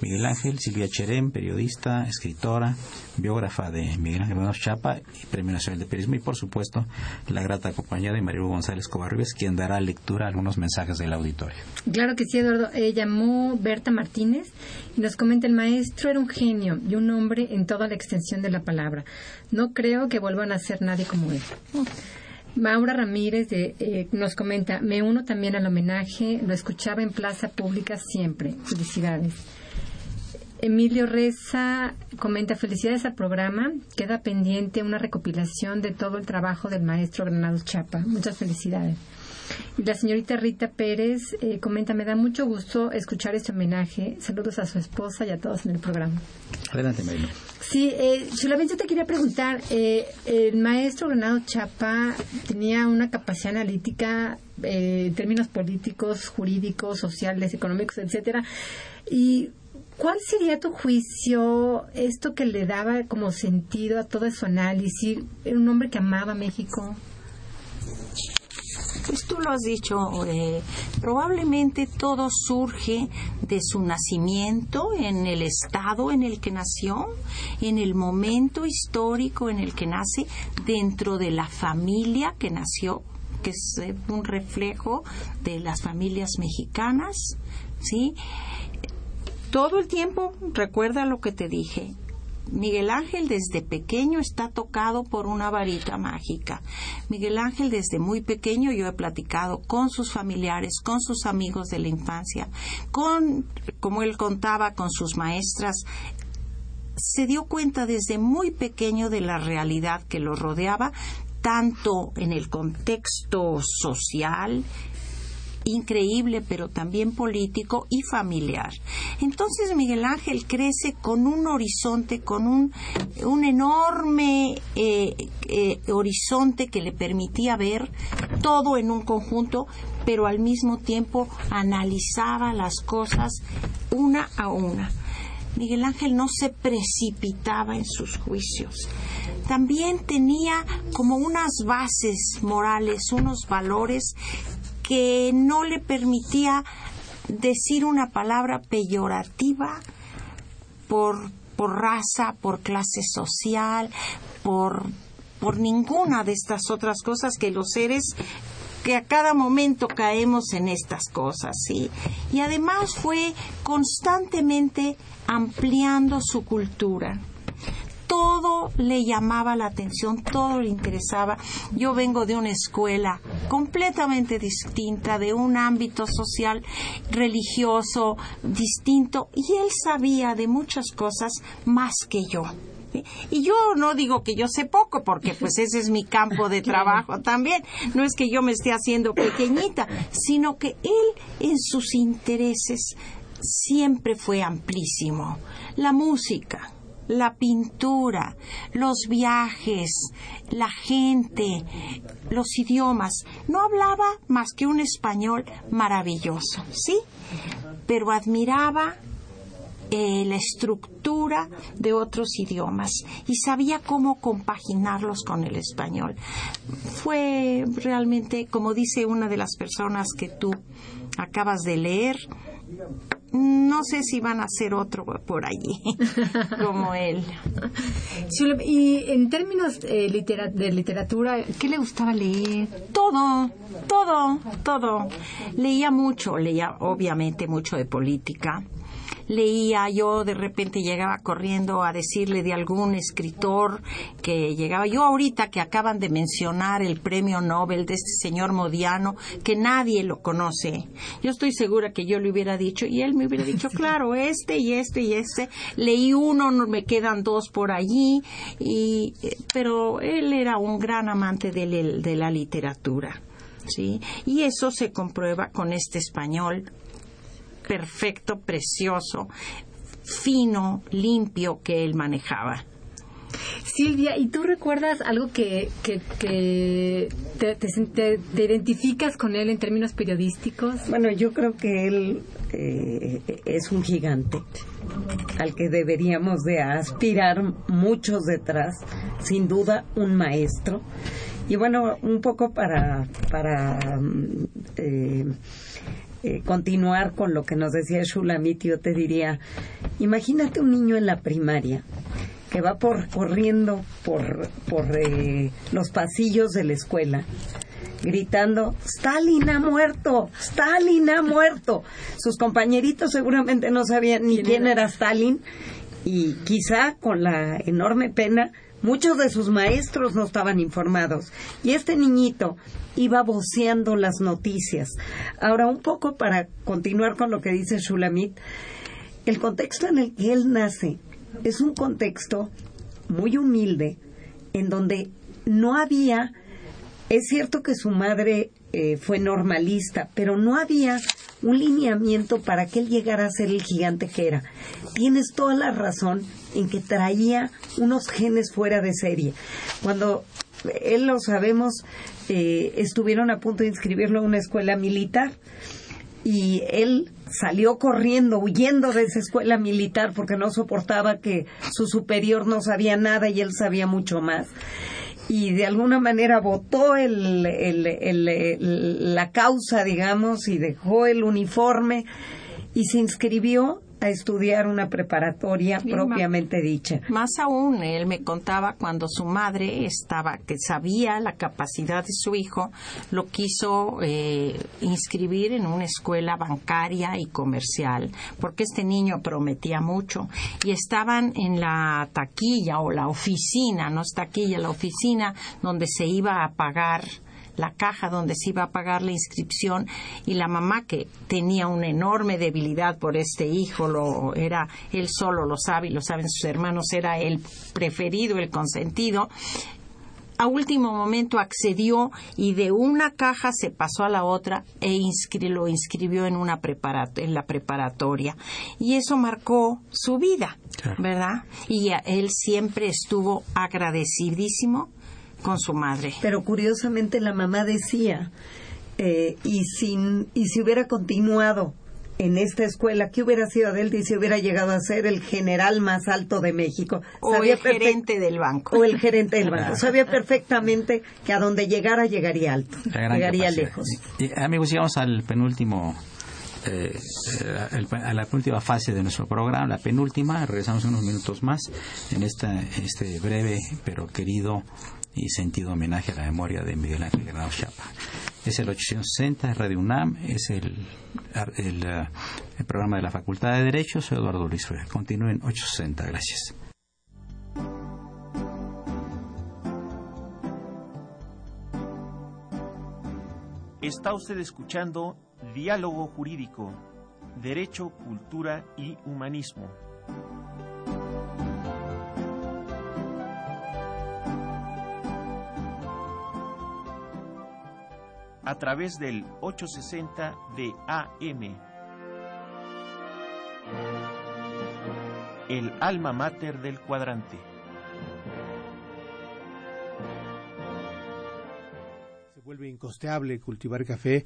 Miguel Ángel, Silvia Cherén, periodista, escritora, biógrafa de Miguel Ángel Menos Chapa y Premio Nacional de Periodismo, y por supuesto la grata compañera de María González Covarrubias, quien dará lectura a algunos mensajes del auditorio. Claro que sí, Eduardo. Eh, llamó Berta Martínez y nos comenta el maestro era un genio y un hombre en toda la extensión de la palabra. No creo que vuelvan a ser nadie como él. Maura Ramírez de, eh, nos comenta, me uno también al homenaje, lo escuchaba en plaza pública siempre. Felicidades. Emilio Reza comenta felicidades al programa. Queda pendiente una recopilación de todo el trabajo del maestro Granados Chapa. Muchas felicidades. Y la señorita Rita Pérez eh, comenta, me da mucho gusto escuchar este homenaje. Saludos a su esposa y a todos en el programa. Adelante, Marino. Sí, eh, solamente te quería preguntar, eh, el maestro Granado Chapa tenía una capacidad analítica eh, en términos políticos, jurídicos, sociales, económicos, etcétera. Y ¿Cuál sería tu juicio, esto que le daba como sentido a todo su análisis? Era un hombre que amaba México. Pues tú lo has dicho, eh, probablemente todo surge de su nacimiento en el estado en el que nació, en el momento histórico en el que nace, dentro de la familia que nació, que es eh, un reflejo de las familias mexicanas, ¿sí? Todo el tiempo recuerda lo que te dije, Miguel Ángel desde pequeño está tocado por una varita mágica. Miguel Ángel desde muy pequeño yo he platicado con sus familiares, con sus amigos de la infancia, con, como él contaba, con sus maestras. Se dio cuenta desde muy pequeño de la realidad que lo rodeaba, tanto en el contexto social, increíble, pero también político y familiar. Entonces Miguel Ángel crece con un horizonte, con un, un enorme eh, eh, horizonte que le permitía ver todo en un conjunto, pero al mismo tiempo analizaba las cosas una a una. Miguel Ángel no se precipitaba en sus juicios. También tenía como unas bases morales, unos valores que no le permitía decir una palabra peyorativa por, por raza, por clase social, por, por ninguna de estas otras cosas que los seres que a cada momento caemos en estas cosas, ¿sí? Y además fue constantemente ampliando su cultura todo le llamaba la atención, todo le interesaba. Yo vengo de una escuela completamente distinta, de un ámbito social, religioso distinto, y él sabía de muchas cosas más que yo. Y yo no digo que yo sé poco, porque pues (laughs) ese es mi campo de trabajo también. No es que yo me esté haciendo pequeñita, sino que él en sus intereses siempre fue amplísimo. La música, la pintura, los viajes, la gente, los idiomas. No hablaba más que un español maravilloso, ¿sí? Pero admiraba eh, la estructura de otros idiomas y sabía cómo compaginarlos con el español. Fue realmente, como dice una de las personas que tú acabas de leer, no sé si van a hacer otro por allí (laughs) como él. Y en términos eh, de literatura, ¿qué le gustaba leer? Todo, todo, todo. Leía mucho, leía obviamente mucho de política, leía, yo de repente llegaba corriendo a decirle de algún escritor que llegaba. Yo ahorita que acaban de mencionar el premio Nobel de este señor Modiano, que nadie lo conoce, yo estoy segura que yo le hubiera dicho, y él me hubiera (laughs) dicho, claro, este y este y este. Leí uno, me quedan dos por allí, y, pero él era un gran amante de, de la literatura. ¿sí? Y eso se comprueba con este español perfecto, precioso, fino, limpio que él manejaba. Silvia, ¿y tú recuerdas algo que, que, te, identificas con él en términos periodísticos? Bueno, yo creo que él eh, es un gigante al que deberíamos de aspirar muchos detrás, sin duda un maestro. Y bueno, un poco para, para mm, eh, eh, continuar con lo que nos decía Shulamit, yo te diría, imagínate un niño en la primaria que va por, corriendo por, por eh, los pasillos de la escuela gritando, Stalin ha muerto, Stalin ha muerto. Sus compañeritos seguramente no sabían ni quién era Stalin y quizá con la enorme pena muchos de sus maestros no estaban informados. Y este niñito iba voceando las noticias. Ahora, un poco para continuar con lo que dice Shulamit, el contexto en el que él nace es un contexto muy humilde, en donde no había, es cierto que su madre eh, fue normalista, pero no había un lineamiento para que él llegara a ser el gigante que era. Tienes toda la razón en que traía unos genes fuera de serie. Cuando él lo sabemos, eh, estuvieron a punto de inscribirlo en una escuela militar y él salió corriendo, huyendo de esa escuela militar porque no soportaba que su superior no sabía nada y él sabía mucho más. Y de alguna manera votó el, la causa, digamos, y dejó el uniforme y se inscribió a estudiar una preparatoria propiamente dicha. Más aún, él me contaba cuando su madre estaba, que sabía la capacidad de su hijo, lo quiso eh, inscribir en una escuela bancaria y comercial, porque este niño prometía mucho. Y estaban en la taquilla o la oficina, no es taquilla, la oficina donde se iba a pagar la caja donde se iba a pagar la inscripción y la mamá que tenía una enorme debilidad por este hijo, lo era él solo lo sabe y lo saben sus hermanos, era el preferido, el consentido, a último momento accedió y de una caja se pasó a la otra e lo inscribió en una en la preparatoria y eso marcó su vida, ¿verdad? Y él siempre estuvo agradecidísimo con su madre. Pero curiosamente la mamá decía, eh, y, sin, y si hubiera continuado en esta escuela, ¿qué hubiera sido de él si hubiera llegado a ser el general más alto de México? O el gerente del banco. O el gerente del banco. Sabía perfectamente que a donde llegara llegaría alto, llegaría lejos. amigos, llegamos al penúltimo eh, a la última fase de nuestro programa, la penúltima. Regresamos unos minutos más en esta, este breve pero querido y sentido homenaje a la memoria de Miguel Ángel Granado Chapa. Es el 860 Radio UNAM, es el, eh, el, programa de la Facultad de Derecho. Soy Eduardo Luis Fuera. Continúen 860. Gracias. Está usted escuchando Diálogo Jurídico, Derecho, Cultura y Humanismo. A través del 860 de AM. El alma mater del cuadrante. Se vuelve incosteable cultivar café.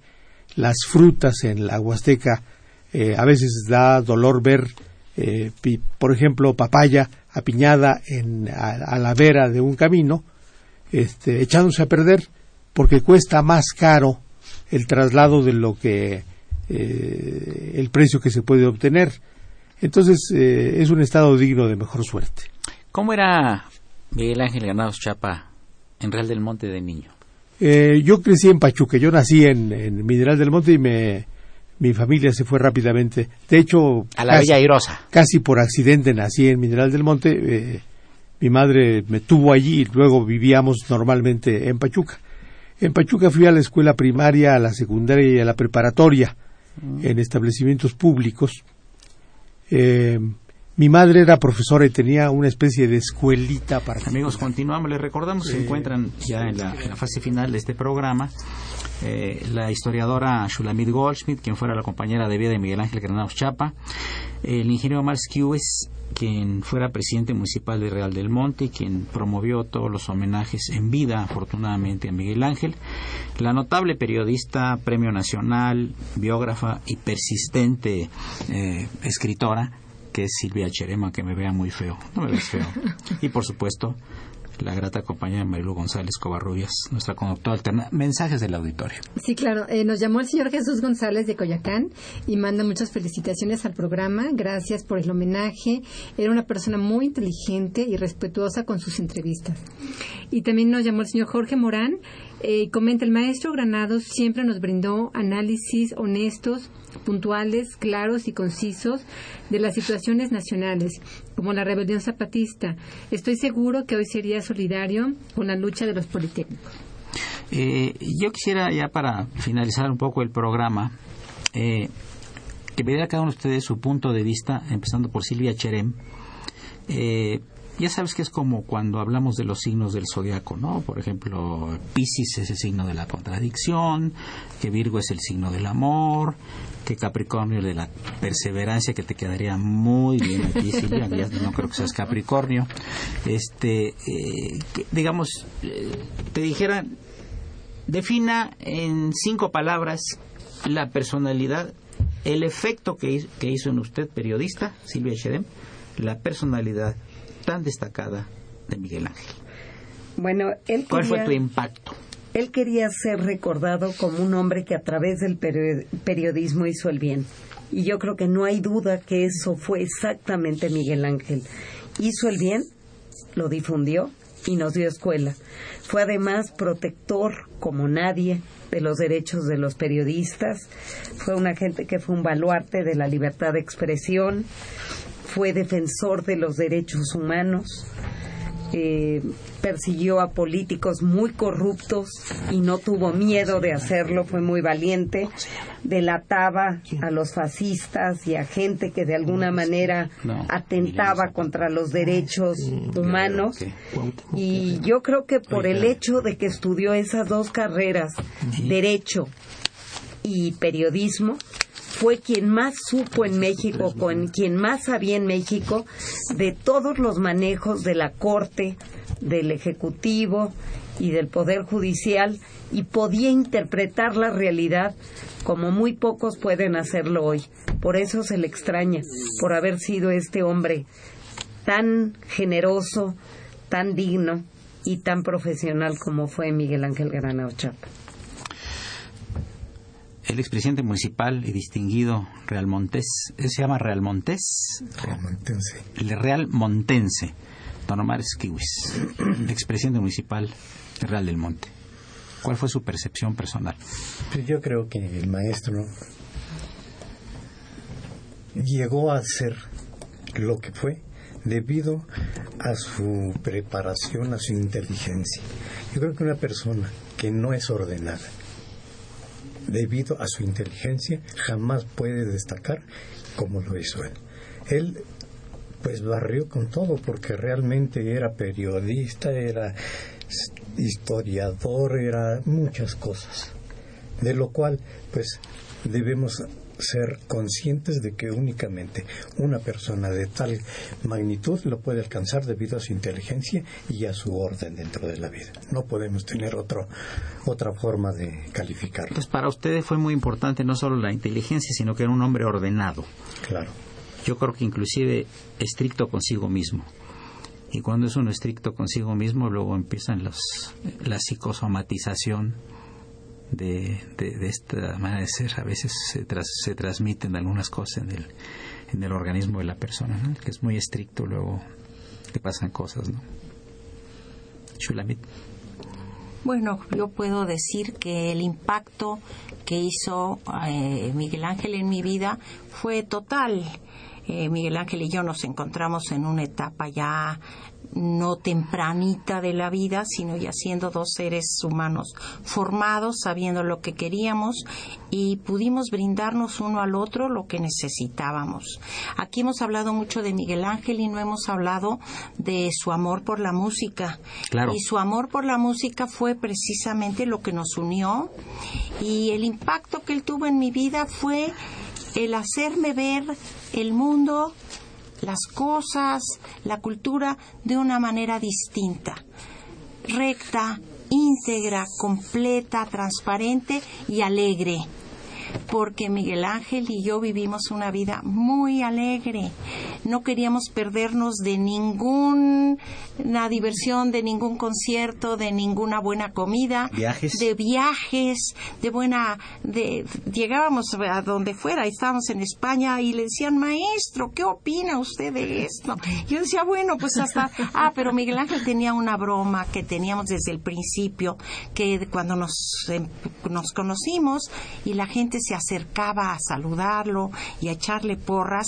Las frutas en la Huasteca, eh, a veces da dolor ver eh, por ejemplo, papaya apiñada en, a, la vera de un camino, este, echándose a perder porque cuesta más caro el traslado de lo que eh, el precio que se puede obtener. Entonces eh, es un estado digno de mejor suerte. ¿Cómo era Miguel Ángel Granados Chapa en Real del Monte de niño? yo crecí en Pachuca, yo nací en, en Mineral del Monte y me, mi familia se fue rápidamente. De hecho, a la casi, Casi por accidente nací en Mineral del Monte. Eh, mi madre me tuvo allí y luego vivíamos normalmente en Pachuca. En Pachuca fui a la escuela primaria, a la secundaria y a la preparatoria mm. en establecimientos públicos. Eh, mi madre era profesora y tenía una especie de escuelita para... Amigos, continuamos. Les recordamos que se encuentran ya en la, fase final de este programa eh, la historiadora Shulamit Goldschmidt, quien fuera la compañera de vida de Miguel Ángel Granados Chapa, el ingeniero Mars Kiwes, quien fuera presidente municipal de Real del Monte quien promovió todos los homenajes en vida, afortunadamente, a Miguel Ángel, la notable periodista, premio nacional, biógrafa y persistente eh, escritora, que es Silvia Cherema, que me vea muy feo. No me ves feo. (laughs) Y por supuesto, la grata compañera Marilu González Covarrubias, nuestra conductora alterna. Mensajes del auditorio. Sí, claro. Eh, nos llamó el señor Jesús González de Coyacán y manda muchas felicitaciones al programa. Gracias por el homenaje. Era una persona muy inteligente y respetuosa con sus entrevistas. Y también nos llamó el señor Jorge Morán. Eh, comenta, el maestro Granados siempre nos brindó análisis honestos, puntuales, claros y concisos de las situaciones nacionales, como la rebelión zapatista. Estoy seguro que hoy sería solidario con la lucha de los politécnicos. Eh, yo quisiera ya para finalizar un poco el programa eh, que me cada uno de ustedes su punto de vista, empezando por Silvia Cherem, eh, ya sabes que es como cuando hablamos de los signos del zodiaco, ¿no? Por ejemplo, Piscis es el signo de la contradicción, que Virgo es el signo del amor, que Capricornio de la perseverancia, que te quedaría muy bien aquí, Silvia, (laughs) no creo que seas Capricornio. Este, eh, digamos, eh, te dijera, defina en cinco palabras la personalidad, el efecto que, que hizo en usted, periodista, Silvia Cherem, la personalidad tan destacada de Miguel Ángel? Bueno, él ¿Cuál fue tu impacto? Él quería ser recordado como un hombre que a través del periodismo hizo el bien. Y yo creo que no hay duda que eso fue exactamente Miguel Ángel. Hizo el bien, lo difundió y nos dio escuela. Fue además protector como nadie de los derechos de los periodistas. Fue una gente que fue un baluarte de la libertad de expresión fue defensor de los derechos humanos, eh, persiguió a políticos muy corruptos y no tuvo miedo de hacerlo, fue muy valiente, delataba a los fascistas y a gente que de alguna manera atentaba contra los derechos humanos. Y yo creo que por el hecho de que estudió esas dos carreras, derecho y periodismo, fue quien más supo en México, con quien más sabía en México de todos los manejos de la Corte, del Ejecutivo y del Poder Judicial y podía interpretar la realidad como muy pocos pueden hacerlo hoy. Por eso se le extraña, por haber sido este hombre tan generoso, tan digno y tan profesional como fue Miguel Ángel Granado Chapa el expresidente municipal y distinguido Real Montés, ¿se llama Real Montés? Real Montense. El Real Montense, don Omar Esquiwis, expresidente municipal de Real del Monte. ¿Cuál fue su percepción personal? Pues yo creo que el maestro llegó a ser lo que fue debido a su preparación, a su inteligencia. Yo creo que una persona que no es ordenada, debido a su inteligencia, jamás puede destacar como lo hizo él. Él pues barrió con todo porque realmente era periodista, era historiador, era muchas cosas. De lo cual pues debemos ser conscientes de que únicamente una persona de tal magnitud lo puede alcanzar debido a su inteligencia y a su orden dentro de la vida. No podemos tener otro, otra forma de calificarlo. Pues para ustedes fue muy importante no solo la inteligencia, sino que era un hombre ordenado. Claro. yo creo que inclusive estricto consigo mismo. Y cuando es uno estricto consigo mismo, luego empiezan los, la psicosomatización de, de, esta manera de ser. A veces se, se transmiten algunas cosas en el, en el organismo de la persona, que es muy estricto, luego te pasan cosas. ¿no? Shulamit. Bueno, yo puedo decir que el impacto que hizo eh, Miguel Ángel en mi vida fue total. Eh, Miguel Ángel y yo nos encontramos en una etapa ya no tempranita de la vida, sino ya siendo dos seres humanos formados, sabiendo lo que queríamos y pudimos brindarnos uno al otro lo que necesitábamos. Aquí hemos hablado mucho de Miguel Ángel y no hemos hablado de su amor por la música. Y su amor por la música fue precisamente lo que nos unió y el impacto que él tuvo en mi vida fue el hacerme ver el mundo las cosas, la cultura de una manera distinta, recta, íntegra, completa, transparente y alegre porque Miguel Ángel y yo vivimos una vida muy alegre. No queríamos perdernos de ninguna diversión, de ningún concierto, de ninguna buena comida, de viajes, de buena, de llegábamos a donde fuera, estábamos en España y le decían maestro, ¿qué opina usted de esto? Yo decía bueno pues hasta, (laughs) ah, pero Miguel Ángel tenía una broma que teníamos desde el principio, que cuando nos em, nos conocimos y la gente se acercaba a saludarlo y a echarle porras,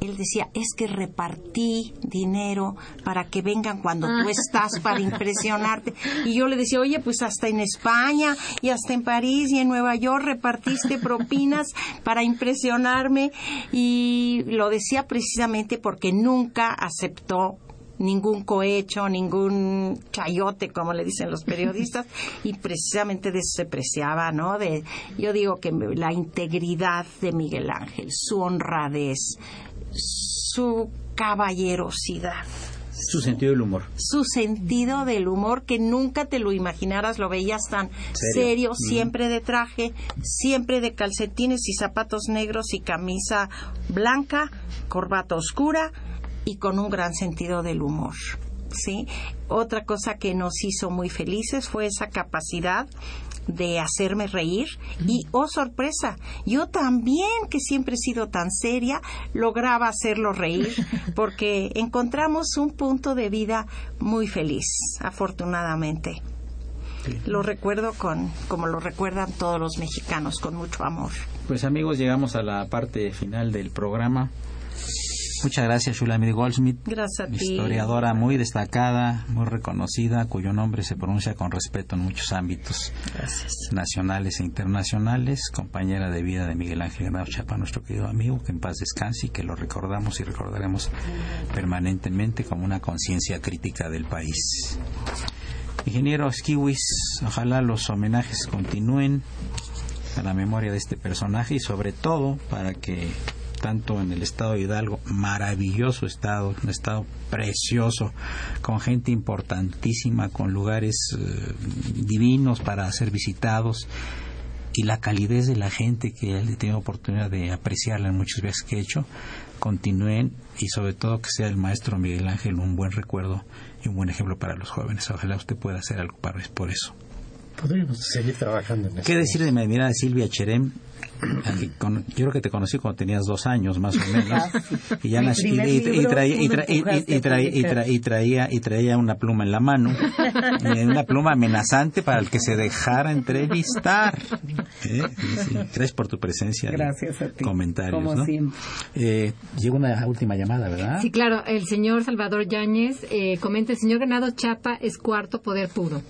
él decía, es que repartí dinero para que vengan cuando tú estás para impresionarte. Y yo le decía, oye, pues hasta en España y hasta en París y en Nueva York repartiste propinas para impresionarme. Y lo decía precisamente porque nunca aceptó ningún cohecho, ningún chayote, como le dicen los periodistas, (laughs) y precisamente de eso se preciaba, ¿no? De, yo digo que la integridad de Miguel Ángel, su honradez, su caballerosidad. Su sentido del humor. Su sentido del humor que nunca te lo imaginaras, lo veías tan serio, siempre de traje, siempre de calcetines y zapatos negros y camisa blanca, corbata oscura, y con un gran sentido del humor. ¿sí? Otra cosa que nos hizo muy felices fue esa capacidad de hacerme reír y, oh sorpresa, yo también, que siempre he sido tan seria, lograba hacerlo reír (laughs) porque encontramos un punto de vida muy feliz, afortunadamente. Lo recuerdo con, como lo recuerdan todos los mexicanos, con mucho amor. Pues amigos, llegamos a la parte final del programa. Muchas gracias, Shulamit Goldsmith. Gracias a ti. Historiadora muy destacada, muy reconocida, cuyo nombre se pronuncia con respeto en muchos ámbitos nacionales e internacionales. Compañera de vida de Miguel Ángel Granado Chapa, nuestro querido amigo, que en paz descanse y que lo recordamos y recordaremos permanentemente como una conciencia crítica del país. Ingenieros kiwis, ojalá los homenajes continúen a la memoria de este personaje y sobre todo para que tanto en el estado de Hidalgo, maravilloso estado, un estado precioso, con gente importantísima, con lugares eh, divinos para ser visitados y la calidez de la gente que he tenido oportunidad de apreciarla en muchos viajes que he hecho, continúen y sobre todo que sea el maestro Miguel Ángel un buen recuerdo y un buen ejemplo para los jóvenes. Ojalá usted pueda hacer algo para, por eso. Podríamos seguir trabajando en eso. ¿Qué decir de mi admirada Silvia Cherem? (clears throat) yo creo que te conocí cuando tenías dos años más o (laughs) menos. Y ya nací, y, traía y traía una pluma en la mano una pluma amenazante para el que se dejara entrevistar. (laughs) ¿Eh? gracias por tu presencia gracias a ti comentarios como siempre. Eh, llega una última llamada verdad sí claro el señor Salvador Yáñez eh, comenta el señor Ganado Chapa es cuarto poder puro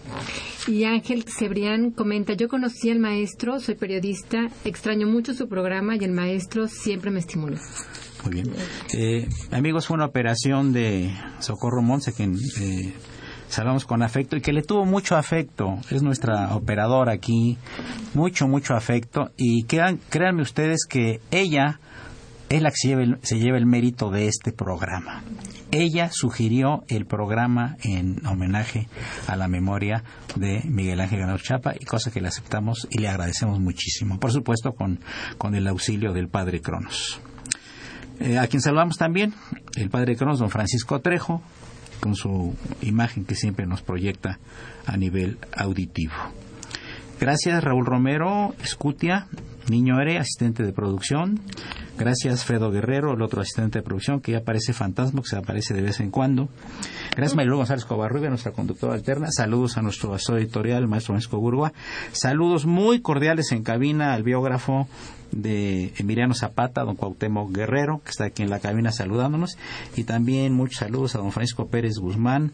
y Ángel Cebrián comenta yo conocí al maestro soy periodista extraño mucho su programa y el maestro siempre me estimuló. Muy bien. Eh, amigos, fue una operación de Socorro Monse que eh, salvamos con afecto y que le tuvo mucho afecto. Es nuestra operadora aquí, mucho, mucho afecto. Y créanme ustedes que ella es la que se lleva el mérito de este programa ella sugirió el programa en homenaje a la memoria de Miguel Ángel Ganado Chapa y cosa que le aceptamos y le agradecemos muchísimo. Por supuesto, con, con el auxilio del padre Cronos. Eh, a quien saludamos también, el padre Cronos, don Francisco Trejo, con su imagen que siempre nos proyecta a nivel auditivo. Gracias Raúl Romero, Escutia, Niño Ere, asistente de producción. Gracias Fredo Guerrero, el otro asistente de producción, que ya aparece fantasma, que se aparece de vez en cuando. Gracias Marilu González Covarrubia, nuestra conductora alterna. Saludos a nuestro asesor editorial, el maestro Francisco Burgua. Saludos muy cordiales en cabina al biógrafo de Emiliano Zapata, don Cuauhtémoc Guerrero, que está aquí en la cabina saludándonos, y también muchos saludos a don Francisco Pérez Guzmán,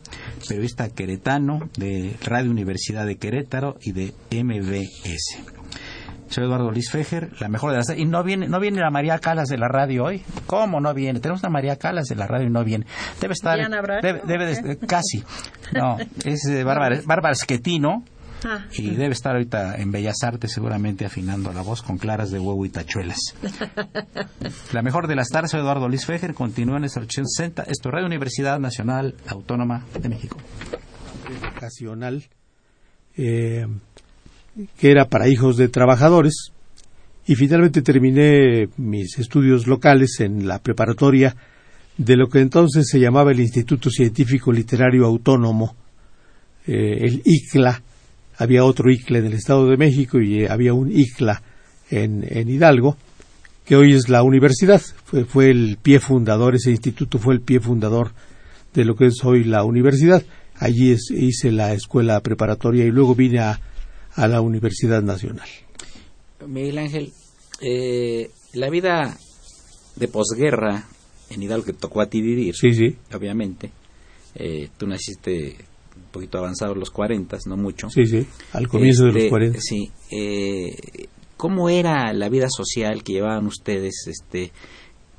periodista queretano de Radio Universidad de Querétaro y de MBS. Soy Eduardo Luis Fejer, la mejor de las... Y no viene, no viene la María Calas de la radio hoy. ¿Cómo no viene? Tenemos una María Calas de la radio y no viene. Debe estar... Debe, debe casi. No, (laughs) es Bárbara, Bárbara Schettino, Ah. Y debe estar ahorita en Bellas Artes seguramente afinando la voz con claras de huevo y tachuelas. (laughs) la mejor de las tardes, Eduardo Luis Fejer, continúa en esta 860. Esto Radio Universidad Nacional Autónoma de México. Vocacional, eh, que era para hijos de trabajadores, y finalmente terminé mis estudios locales en la preparatoria de lo que entonces se llamaba el Instituto Científico Literario Autónomo, eh, el ICLA, había otro ICLA en el Estado de México y eh, había un ICLA en, Hidalgo, que hoy es la universidad. Fue, fue, el pie fundador, ese instituto fue el pie fundador de lo que es hoy la universidad. Allí hice la escuela preparatoria y luego vine a, la Universidad Nacional. Miguel Ángel, eh, la vida de posguerra en Hidalgo que tocó a ti vivir, sí, sí. obviamente. Eh, tú naciste poquito avanzado los 40, no mucho. Sí, sí, al comienzo de los 40. Este, sí. Eh, ¿Cómo era la vida social que llevaban ustedes este,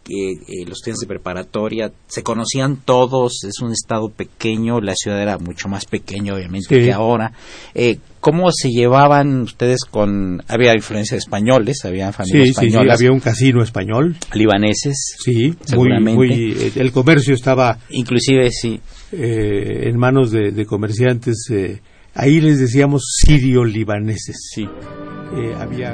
que eh, los estudiantes de preparatoria se conocían todos, es un estado pequeño, la ciudad era mucho más pequeña obviamente que ahora. Eh, ¿Cómo se llevaban ustedes con, había influencia de españoles, había familias españolas? Sí, había un casino español. Libaneses. Sí, seguramente. Eh, el comercio estaba. Inclusive, sí. en manos de, de comerciantes, ahí les decíamos sirio-libaneses. Sí. había.